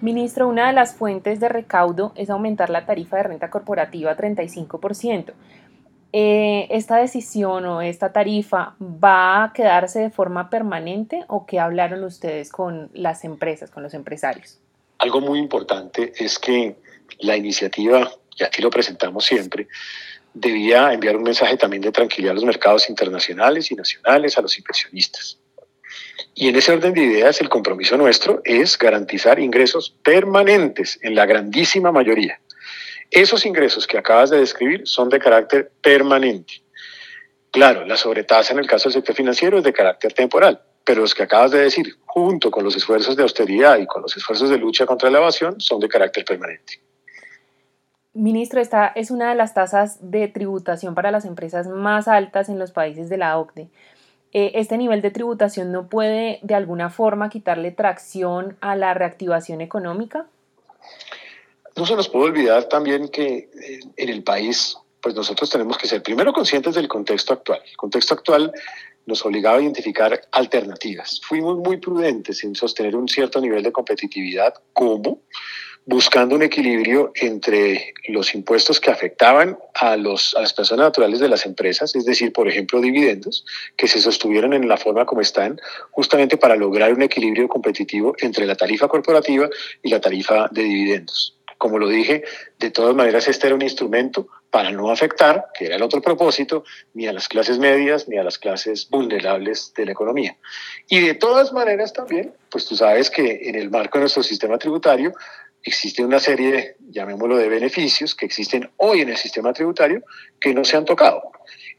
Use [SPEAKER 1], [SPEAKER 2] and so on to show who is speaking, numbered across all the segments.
[SPEAKER 1] Ministro, una de las fuentes de recaudo es aumentar la tarifa de renta corporativa a 35%. Eh, ¿Esta decisión o esta tarifa va a quedarse de forma permanente o qué hablaron ustedes con las empresas, con los empresarios?
[SPEAKER 2] Algo muy importante es que la iniciativa, y aquí lo presentamos siempre, debía enviar un mensaje también de tranquilidad a los mercados internacionales y nacionales, a los inversionistas. Y en ese orden de ideas, el compromiso nuestro es garantizar ingresos permanentes en la grandísima mayoría. Esos ingresos que acabas de describir son de carácter permanente. Claro, la sobretasa en el caso del sector financiero es de carácter temporal, pero los que acabas de decir, junto con los esfuerzos de austeridad y con los esfuerzos de lucha contra la evasión, son de carácter permanente.
[SPEAKER 1] Ministro, esta es una de las tasas de tributación para las empresas más altas en los países de la OCDE. Eh, este nivel de tributación no puede de alguna forma quitarle tracción a la reactivación económica?
[SPEAKER 2] No se nos puede olvidar también que eh, en el país, pues nosotros tenemos que ser primero conscientes del contexto actual. El contexto actual nos obligaba a identificar alternativas. Fuimos muy prudentes en sostener un cierto nivel de competitividad. ¿Cómo? Buscando un equilibrio entre los impuestos que afectaban a, los, a las personas naturales de las empresas, es decir, por ejemplo, dividendos, que se sostuvieron en la forma como están, justamente para lograr un equilibrio competitivo entre la tarifa corporativa y la tarifa de dividendos. Como lo dije, de todas maneras este era un instrumento para no afectar, que era el otro propósito, ni a las clases medias ni a las clases vulnerables de la economía. Y de todas maneras también, pues tú sabes que en el marco de nuestro sistema tributario existe una serie, llamémoslo de beneficios, que existen hoy en el sistema tributario que no se han tocado.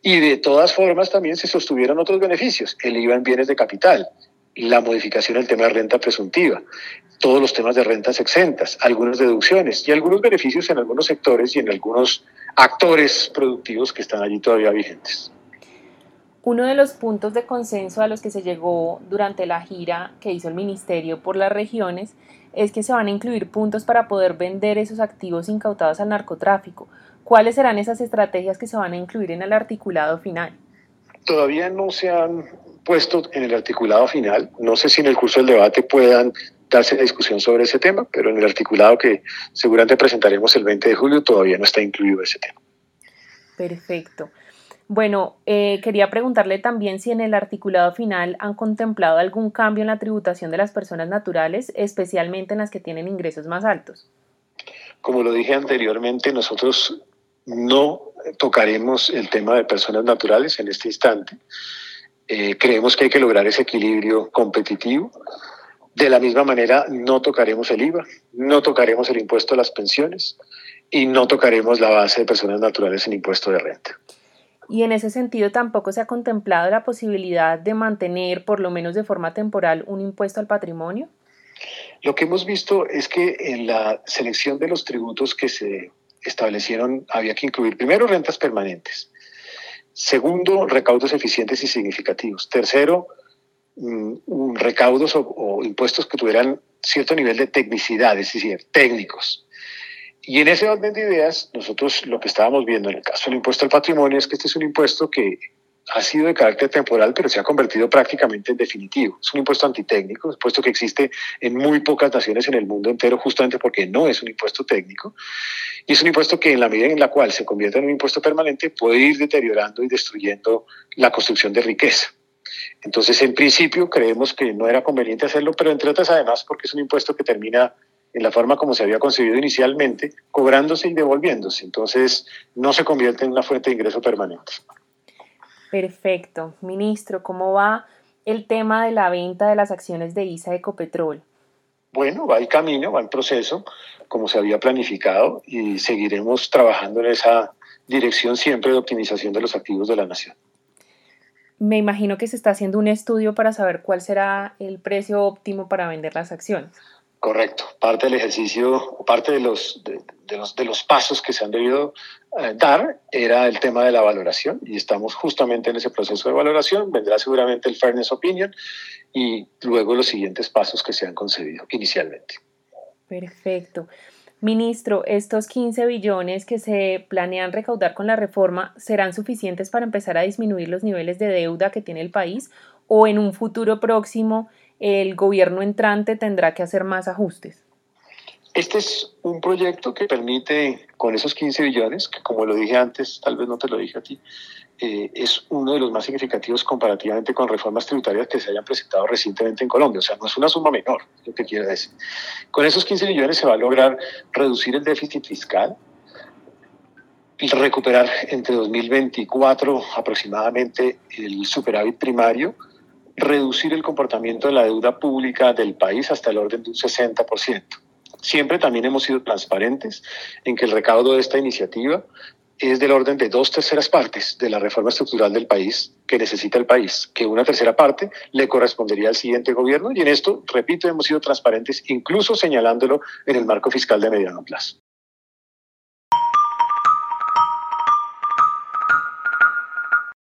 [SPEAKER 2] Y de todas formas también se sostuvieron otros beneficios, el IVA en bienes de capital, la modificación del tema de renta presuntiva, todos los temas de rentas exentas, algunas deducciones y algunos beneficios en algunos sectores y en algunos actores productivos que están allí todavía vigentes.
[SPEAKER 1] Uno de los puntos de consenso a los que se llegó durante la gira que hizo el Ministerio por las regiones es que se van a incluir puntos para poder vender esos activos incautados al narcotráfico. ¿Cuáles serán esas estrategias que se van a incluir en el articulado final?
[SPEAKER 2] Todavía no se han puesto en el articulado final. No sé si en el curso del debate puedan darse la discusión sobre ese tema, pero en el articulado que seguramente presentaremos el 20 de julio todavía no está incluido ese tema.
[SPEAKER 1] Perfecto. Bueno, eh, quería preguntarle también si en el articulado final han contemplado algún cambio en la tributación de las personas naturales, especialmente en las que tienen ingresos más altos.
[SPEAKER 2] Como lo dije anteriormente, nosotros no tocaremos el tema de personas naturales en este instante. Eh, creemos que hay que lograr ese equilibrio competitivo. De la misma manera, no tocaremos el IVA, no tocaremos el impuesto a las pensiones y no tocaremos la base de personas naturales en impuesto de renta
[SPEAKER 1] y en ese sentido tampoco se ha contemplado la posibilidad de mantener, por lo menos de forma temporal, un impuesto al patrimonio?
[SPEAKER 2] Lo que hemos visto es que en la selección de los tributos que se establecieron había que incluir primero rentas permanentes, segundo recaudos eficientes y significativos, tercero mm, recaudos o, impuestos que tuvieran cierto nivel de tecnicidad, es decir, técnicos. Y en ese orden de ideas, nosotros lo que estábamos viendo en el caso del impuesto al patrimonio es que este es un impuesto que ha sido de carácter temporal, pero se ha convertido prácticamente en definitivo. Es un impuesto antitécnico, un impuesto que existe en muy pocas naciones en el mundo entero, justamente porque no es un impuesto técnico. Y es un impuesto que en la medida en la cual se convierte en un impuesto permanente puede ir deteriorando y destruyendo la construcción de riqueza. Entonces, en principio, creemos que no era conveniente hacerlo, pero entre otras, además, porque es un impuesto que termina en la forma como se había concebido inicialmente, cobrándose y devolviéndose. Entonces, no se convierte en una fuente de ingreso permanente.
[SPEAKER 1] Perfecto. Ministro, ¿cómo va el tema de la venta de las acciones de ISA Ecopetrol?
[SPEAKER 2] Bueno, va el camino, va el proceso, como se había planificado, y seguiremos trabajando en esa dirección siempre de optimización de los activos de la nación.
[SPEAKER 1] Me imagino que se está haciendo un estudio para saber cuál será el precio óptimo para vender las acciones.
[SPEAKER 2] Correcto. Parte del ejercicio, parte de los, de, los, de los pasos que se han debido eh, dar era el tema de la valoración y estamos justamente en ese proceso de valoración. Vendrá seguramente el Fairness Opinion y luego los siguientes pasos que se han concedido inicialmente.
[SPEAKER 1] Perfecto. Ministro, ¿estos 15 billones que se planean recaudar con la reforma serán suficientes para empezar a disminuir los niveles de deuda que tiene el país o en un futuro próximo el gobierno entrante tendrá que hacer más ajustes?
[SPEAKER 2] Este es un proyecto que permite, con esos 15 billones, que como lo dije antes, tal vez no te lo dije a ti, eh, es uno de los más significativos comparativamente con reformas tributarias que se hayan presentado recientemente en Colombia. O sea, no es una suma menor, lo que quiero decir. Con esos 15 billones se va a lograr reducir el déficit fiscal, y recuperar entre 2024 aproximadamente el superávit primario, reducir el comportamiento de la deuda pública del país hasta el orden de un 60%. Siempre también hemos sido transparentes en que el recaudo de esta iniciativa es del orden de dos terceras partes de la reforma estructural del país que necesita el país, que una tercera parte le correspondería al siguiente gobierno y en esto, repito, hemos sido transparentes incluso señalándolo en el marco fiscal de mediano plazo.